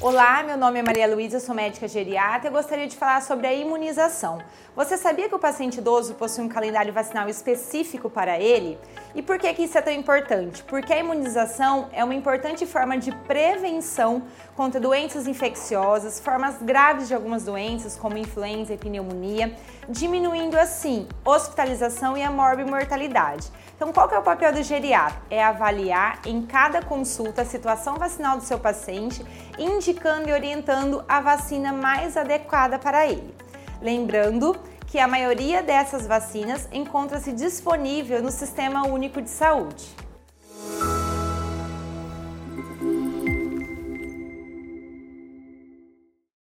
Olá, meu nome é Maria Luísa, sou médica geriatra e gostaria de falar sobre a imunização. Você sabia que o paciente idoso possui um calendário vacinal específico para ele? E por que, que isso é tão importante? Porque a imunização é uma importante forma de prevenção contra doenças infecciosas, formas graves de algumas doenças, como influenza e pneumonia, diminuindo assim hospitalização e a morbimortalidade. Então, qual que é o papel do geriatra? É avaliar em cada consulta a situação vacinal do seu paciente, indicando e orientando a vacina mais adequada para ele. Lembrando que a maioria dessas vacinas encontra-se disponível no Sistema Único de Saúde.